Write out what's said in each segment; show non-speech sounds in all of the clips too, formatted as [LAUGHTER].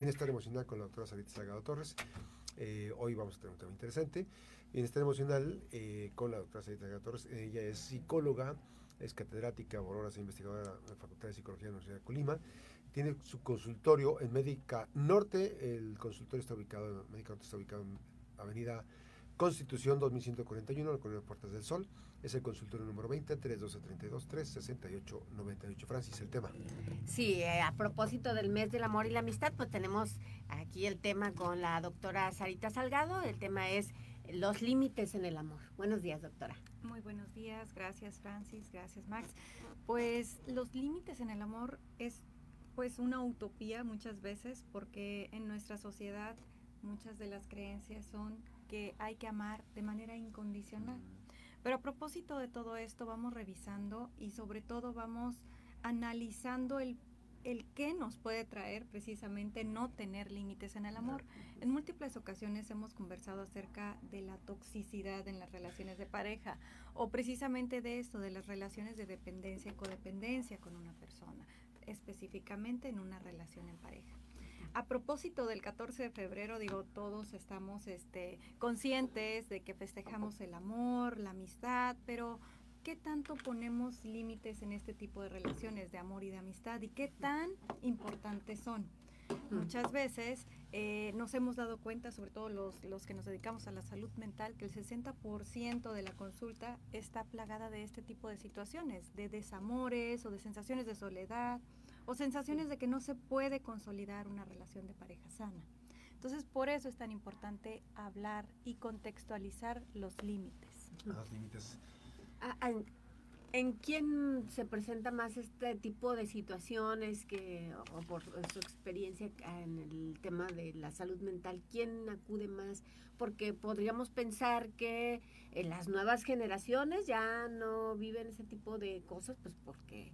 Bienestar emocional con la doctora Sarita Salgado Torres. Eh, hoy vamos a tener un tema interesante. Bienestar emocional eh, con la doctora Sarita Salgado Torres. Ella es psicóloga, es catedrática, horas e investigadora en la Facultad de Psicología de la Universidad de Colima. Tiene su consultorio en Médica Norte. El consultorio está ubicado en Médica Norte, está ubicado en Avenida Constitución 2141, la Colonia Puertas del Sol. Es el consultorio número 20, 312 368 98. Francis, el tema. Sí, eh, a propósito del mes del amor y la amistad, pues tenemos aquí el tema con la doctora Sarita Salgado. El tema es los límites en el amor. Buenos días, doctora. Muy buenos días, gracias Francis, gracias Max. Pues los límites en el amor es pues una utopía muchas veces porque en nuestra sociedad muchas de las creencias son que hay que amar de manera incondicional. Pero a propósito de todo esto, vamos revisando y sobre todo vamos analizando el, el qué nos puede traer precisamente no tener límites en el amor. En múltiples ocasiones hemos conversado acerca de la toxicidad en las relaciones de pareja o precisamente de esto, de las relaciones de dependencia y codependencia con una persona, específicamente en una relación en pareja. A propósito del 14 de febrero, digo, todos estamos este, conscientes de que festejamos el amor, la amistad, pero ¿qué tanto ponemos límites en este tipo de relaciones de amor y de amistad y qué tan importantes son? Muchas veces eh, nos hemos dado cuenta, sobre todo los, los que nos dedicamos a la salud mental, que el 60% de la consulta está plagada de este tipo de situaciones, de desamores o de sensaciones de soledad o sensaciones de que no se puede consolidar una relación de pareja sana. Entonces, por eso es tan importante hablar y contextualizar los límites. Los límites. ¿En quién se presenta más este tipo de situaciones que, o por su experiencia en el tema de la salud mental, quién acude más? Porque podríamos pensar que en las nuevas generaciones ya no viven ese tipo de cosas, pues porque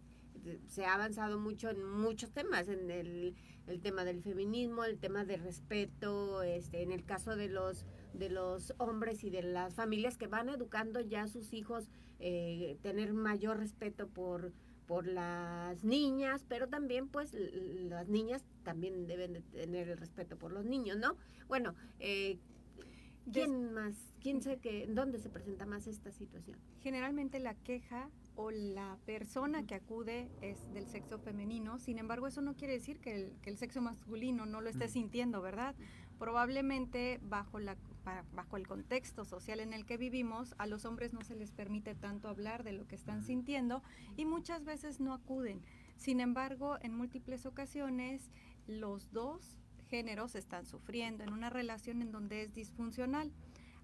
se ha avanzado mucho en muchos temas, en el, tema del feminismo, el tema del respeto, este, en el caso de los de los hombres y de las familias que van educando ya a sus hijos eh, tener mayor respeto por por las niñas, pero también pues las niñas también deben de tener el respeto por los niños, ¿no? Bueno, eh, ¿quién más? ¿Quién sé que dónde se presenta más esta situación? Generalmente la queja o la persona que acude es del sexo femenino, sin embargo eso no quiere decir que el, sexo masculino no lo esté sintiendo, ¿verdad? Probablemente bajo, la, bajo el contexto social en el que vivimos, a los hombres no se les permite tanto hablar de lo que están sintiendo y muchas veces no acuden. Sin embargo, en múltiples ocasiones los dos géneros están sufriendo en una relación en donde es disfuncional.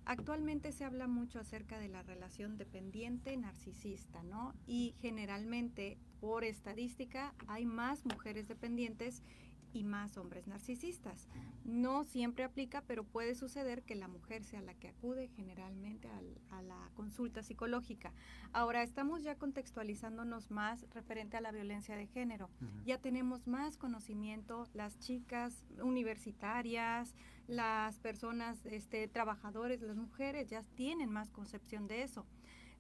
Actualmente se habla mucho acerca de la relación dependiente narcisista, ¿no? Y generalmente, por estadística, hay más mujeres dependientes y más hombres narcisistas. No siempre aplica, pero puede suceder que la mujer sea la que acude generalmente a la consulta psicológica. Ahora, estamos ya contextualizándonos más referente a la violencia de género. Ya tenemos más conocimiento, las chicas universitarias, las personas este, trabajadores, las mujeres ya tienen más concepción de eso.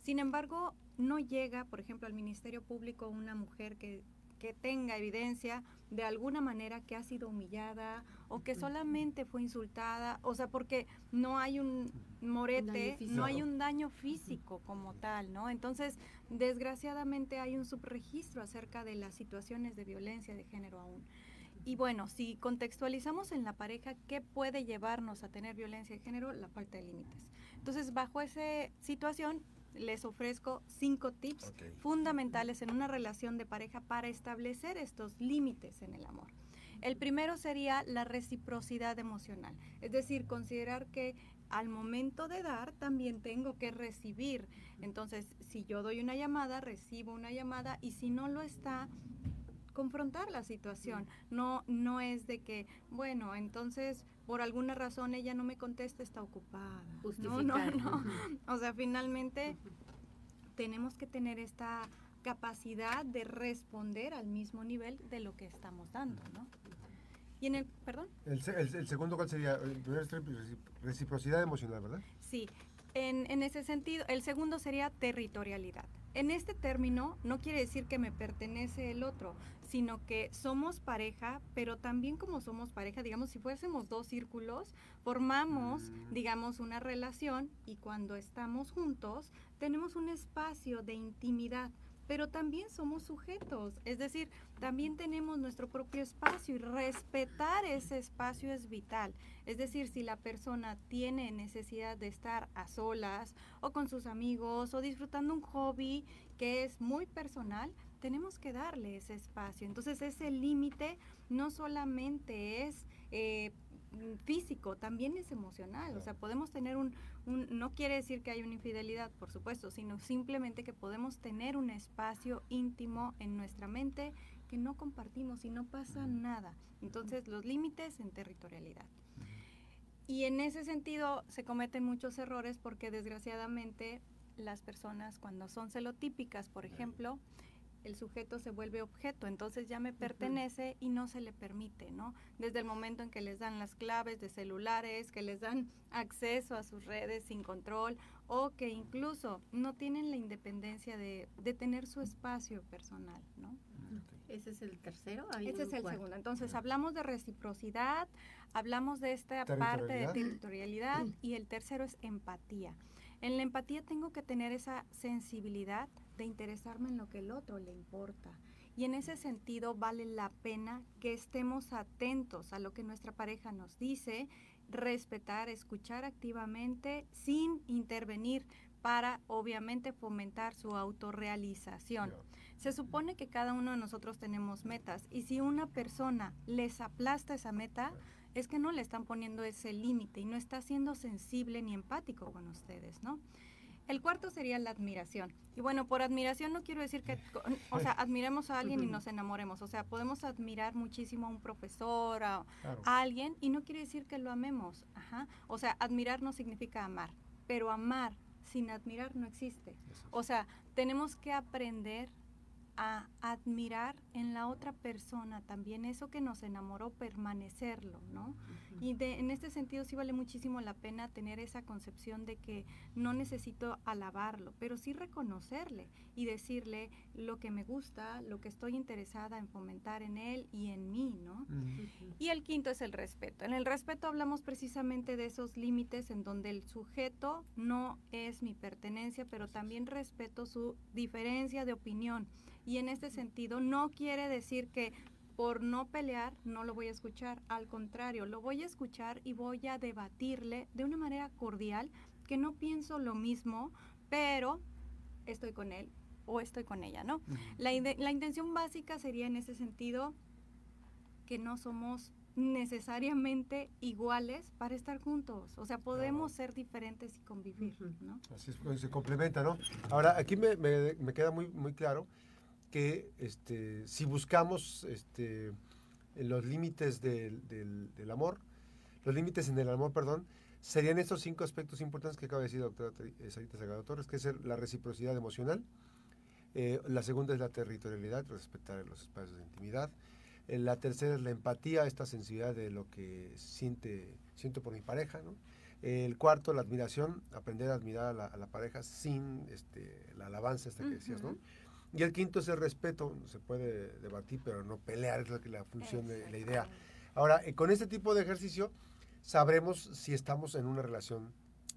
Sin embargo, no llega, por ejemplo, al Ministerio Público una mujer que que tenga evidencia de alguna manera que ha sido humillada o que solamente fue insultada, o sea, porque no hay un morete, no hay un daño físico como tal, ¿no? Entonces, desgraciadamente hay un subregistro acerca de las situaciones de violencia de género aún. Y bueno, si contextualizamos en la pareja, ¿qué puede llevarnos a tener violencia de género? La falta de límites. Entonces, bajo esa situación, les ofrezco cinco tips fundamentales en una relación de pareja para establecer estos límites en el amor. El primero sería la reciprocidad emocional, es decir, considerar que al momento de dar también tengo que recibir. Entonces, si yo doy una llamada, recibo una llamada y si no lo está, confrontar la situación. No, no es de que, bueno, entonces por alguna razón ella no me contesta, está ocupada. No, no, no. O sea, finalmente tenemos que tener esta capacidad de responder al mismo nivel de lo que estamos dando, ¿no? Y en el, perdón. El, el, segundo, ¿cuál sería? El primero es reciprocidad emocional, ¿verdad? Sí, en, en ese sentido, el segundo sería territorialidad en este término no quiere decir que me pertenece el otro, sino que somos pareja, pero también como somos pareja, digamos, si fuésemos dos círculos, formamos, Mm. digamos, una relación y cuando estamos juntos tenemos un espacio de intimidad, pero también somos sujetos, es decir, también tenemos nuestro propio espacio y respetar ese espacio es vital. Es decir, si la persona tiene necesidad de estar a solas o con sus amigos o disfrutando un hobby que es muy personal, tenemos que darle ese espacio. Entonces ese límite no solamente es eh, físico, también es emocional. O sea, podemos tener un, un, no quiere decir que hay una infidelidad, por supuesto, sino simplemente que podemos tener un espacio íntimo en nuestra mente que no compartimos y no pasa nada. Entonces los límites en territorialidad. Y en ese sentido se cometen muchos errores porque desgraciadamente las personas cuando son celotípicas, por ejemplo, el sujeto se vuelve objeto, entonces ya me pertenece y no se le permite, ¿no? Desde el momento en que les dan las claves de celulares, que les dan [LAUGHS] acceso a sus redes sin control o que incluso no tienen la independencia de, de tener su espacio personal, ¿no? Ese es el tercero. Ese es el cuarto. segundo. Entonces hablamos de reciprocidad, hablamos de esta parte de territorialidad y el tercero es empatía. En la empatía tengo que tener esa sensibilidad de interesarme en lo que el otro le importa. Y en ese sentido vale la pena que estemos atentos a lo que nuestra pareja nos dice, respetar, escuchar activamente sin intervenir para obviamente fomentar su autorrealización. Se supone que cada uno de nosotros tenemos metas y si una persona les aplasta esa meta, es que no le están poniendo ese límite y no está siendo sensible ni empático con ustedes, ¿no? El cuarto sería la admiración. Y bueno, por admiración no quiero decir que, o sea, admiremos a alguien y nos enamoremos. O sea, podemos admirar muchísimo a un profesor, a, Claro. a alguien y no quiere decir que lo amemos. Ajá. O sea, admirar no significa amar, pero amar sin admirar no existe. O sea, tenemos que aprender a admirar en la otra persona también eso que nos enamoró, permanecerlo, ¿no? Y de, en este sentido sí vale muchísimo la pena tener esa concepción de que no necesito alabarlo, pero sí reconocerle y decirle lo que me gusta, lo que estoy interesada en fomentar en él y en mí, ¿no? Y el quinto es el respeto. En el respeto hablamos precisamente de esos límites en donde el sujeto no es mi pertenencia, pero también respeto su diferencia de opinión. Y en este sentido no quiere decir que por no pelear no lo voy a escuchar, al contrario, lo voy a escuchar y voy a debatirle de una manera cordial, que no pienso lo mismo, pero estoy con él o estoy con ella, ¿no? La, la intención básica sería en ese sentido que no somos necesariamente iguales para estar juntos. O sea, podemos ser diferentes y convivir. ¿no? Así es, pues, se complementa, ¿no? Ahora, aquí me, me- me queda muy, muy claro que este, si buscamos este, los límites del, del- del amor, los límites en el amor, perdón, serían estos cinco aspectos importantes que acaba de decir la doctora eh, Sarita Salgado Torres, que es la reciprocidad emocional, eh, la segunda es la territorialidad, respetar los espacios de intimidad, eh, la tercera es la empatía, esta sensibilidad de lo que siente, siento por mi pareja, ¿no? El cuarto, la admiración, aprender a admirar a la, a la pareja sin este, la alabanza esta que decías, ¿no? Y el quinto es el respeto, se puede debatir, pero no pelear, es la función de la idea. Ahora, eh, con este tipo de ejercicio sabremos si estamos en una relación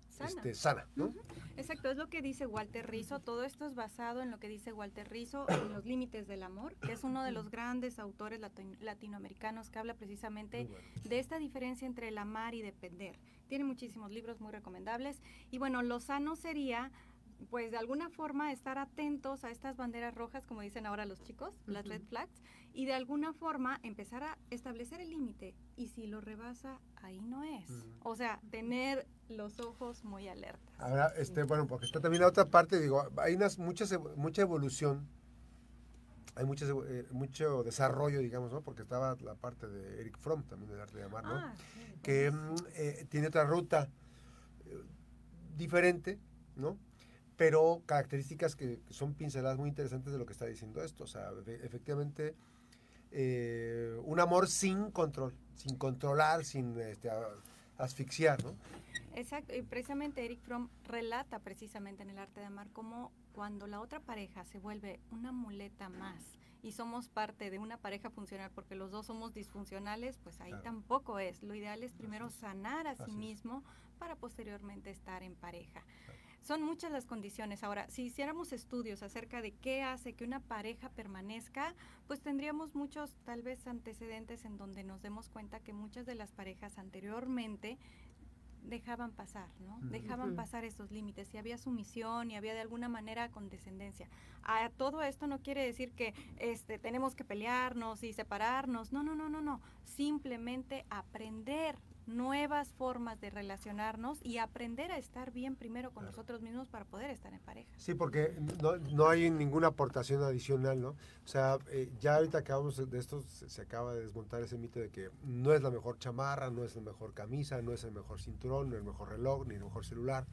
Sana. este, sana, ¿no? Exacto, es lo que dice Walter Rizzo. Todo esto es basado en lo que dice Walter Rizzo en Los Límites del Amor, que es uno de los grandes autores latin- latinoamericanos que habla precisamente bueno. de esta diferencia entre el amar y depender. Tiene muchísimos libros muy recomendables. Y bueno, lo sano sería, pues de alguna forma, estar atentos a estas banderas rojas, como dicen ahora los chicos, las red flags, y de alguna forma empezar a establecer el límite. Y si lo rebasa, ahí no es. O sea, tener los ojos muy alertas. Ahora, este, bueno, porque está también la otra parte, digo, hay unas, muchas, mucha evolución, hay muchas, eh, mucho desarrollo, digamos, ¿no? Porque estaba la parte de Eric Fromm, también del arte de amar, ¿no? Ah, sí, que mm, eh, tiene otra ruta eh, diferente, ¿no? Pero características que, que son pinceladas muy interesantes de lo que está diciendo esto. O sea, efe- efectivamente, eh, un amor sin control, sin controlar, sin este, asfixiar, ¿no? Exacto, y precisamente Eric Fromm relata precisamente en el arte de amar cómo cuando la otra pareja se vuelve una muleta más y somos parte de una pareja funcional porque los dos somos disfuncionales, pues ahí tampoco es. Lo ideal es primero sanar a sí mismo para posteriormente estar en pareja. Son muchas las condiciones. Ahora, si hiciéramos estudios acerca de qué hace que una pareja permanezca, pues tendríamos muchos tal vez antecedentes en donde nos demos cuenta que muchas de las parejas anteriormente dejaban pasar, ¿no? Dejaban pasar esos límites y había sumisión y había de alguna manera condescendencia. A todo esto no quiere decir que este tenemos que pelearnos y separarnos. No, no, no, no, no. Simplemente aprender nuevas formas de relacionarnos y aprender a estar bien primero con nosotros mismos para poder estar en pareja. Sí, porque no, no hay ninguna aportación adicional, ¿no? O sea, eh, ya ahorita acabamos de esto, se, acaba de desmontar ese mito de que no es la mejor chamarra, no es la mejor camisa, no es el mejor cinturón, no es el mejor reloj, ni el mejor celular.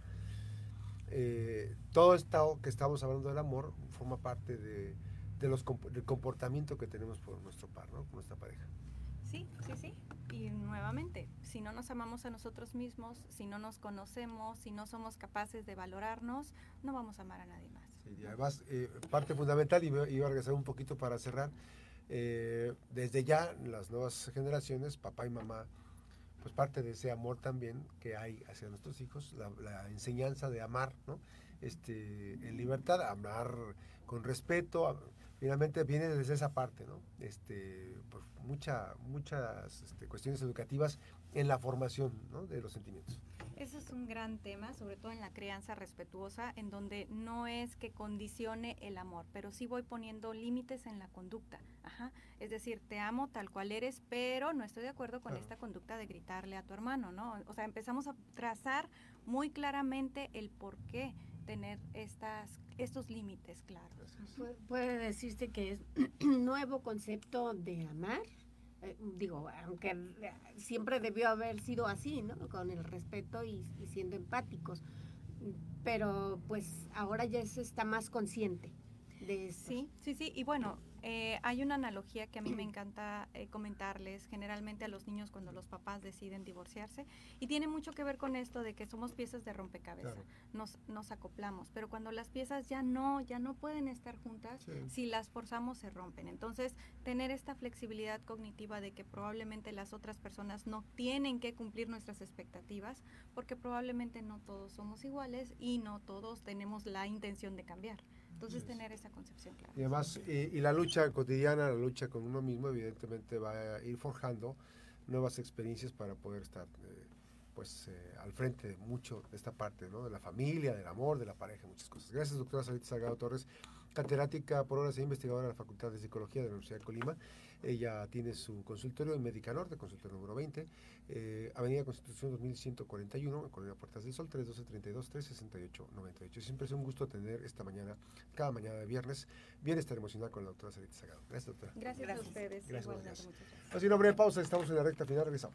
Eh, todo esto que estamos hablando del amor forma parte de, de los, del comportamiento que tenemos por nuestro par, ¿no? Con nuestra pareja. Sí, sí, sí. Y nuevamente, si no nos amamos a nosotros mismos, si no nos conocemos, si no somos capaces de valorarnos, no vamos a amar a nadie más. y además, eh, parte fundamental, y iba a regresar un poquito para cerrar, eh, desde ya las nuevas generaciones, papá y mamá, pues parte de ese amor también que hay hacia nuestros hijos, la, enseñanza de amar, ¿no? Este, en libertad, amar con respeto, finalmente viene desde esa parte, ¿no? Este, por mucha, muchas este, cuestiones educativas en la formación de los sentimientos. Eso es un gran tema, sobre todo en la crianza respetuosa, en donde no es que condicione el amor, pero sí voy poniendo límites en la conducta. Ajá. Es decir, te amo tal cual eres, pero no estoy de acuerdo con esta conducta de gritarle a tu hermano, ¿no? O sea, empezamos a trazar muy claramente el por qué tener estas, estos límites claros. puede decirse que es un [CLEARS THROAT] nuevo concepto de amar. Eh, digo, aunque siempre debió haber sido así, ¿no? Con el respeto y, siendo empáticos. Pero pues ahora ya se está más consciente de Sí, sí, sí. Y bueno, eh, hay una analogía que a mí me [CLEARS THROAT] encanta eh, comentarles generalmente a los niños cuando los papás deciden divorciarse y tiene mucho que ver con esto de que somos piezas de rompecabezas, nos, nos acoplamos, pero cuando las piezas ya no, ya no pueden estar juntas, si las forzamos se rompen. Entonces, tener esta flexibilidad cognitiva de que probablemente las otras personas no tienen que cumplir nuestras expectativas, porque probablemente no todos somos iguales y no todos tenemos la intención de cambiar. Entonces, tener esa concepción clara. Y además, y, la lucha cotidiana, la lucha con uno mismo, evidentemente va a ir forjando nuevas experiencias para poder estar eh, pues eh, al frente de mucho de esta parte, ¿no? De la familia, del amor, de la pareja, muchas cosas. Gracias, doctora Salita Salgado Torres, catedrática por horas e investigadora de la Facultad de Psicología de la Universidad de Colima. Ella tiene su consultorio en Médica Norte, consultorio número 20, eh, Avenida Constitución 2141, en Colonia Puertas del Sol, 312-32-368-98. Siempre es un gusto tener esta mañana, cada mañana de viernes, bienestar emocional con la doctora Sarita Sagado. Gracias, doctora. Gracias, a ustedes. Gracias, gracias. Así, una breve pausa, estamos en la recta final, regresamos.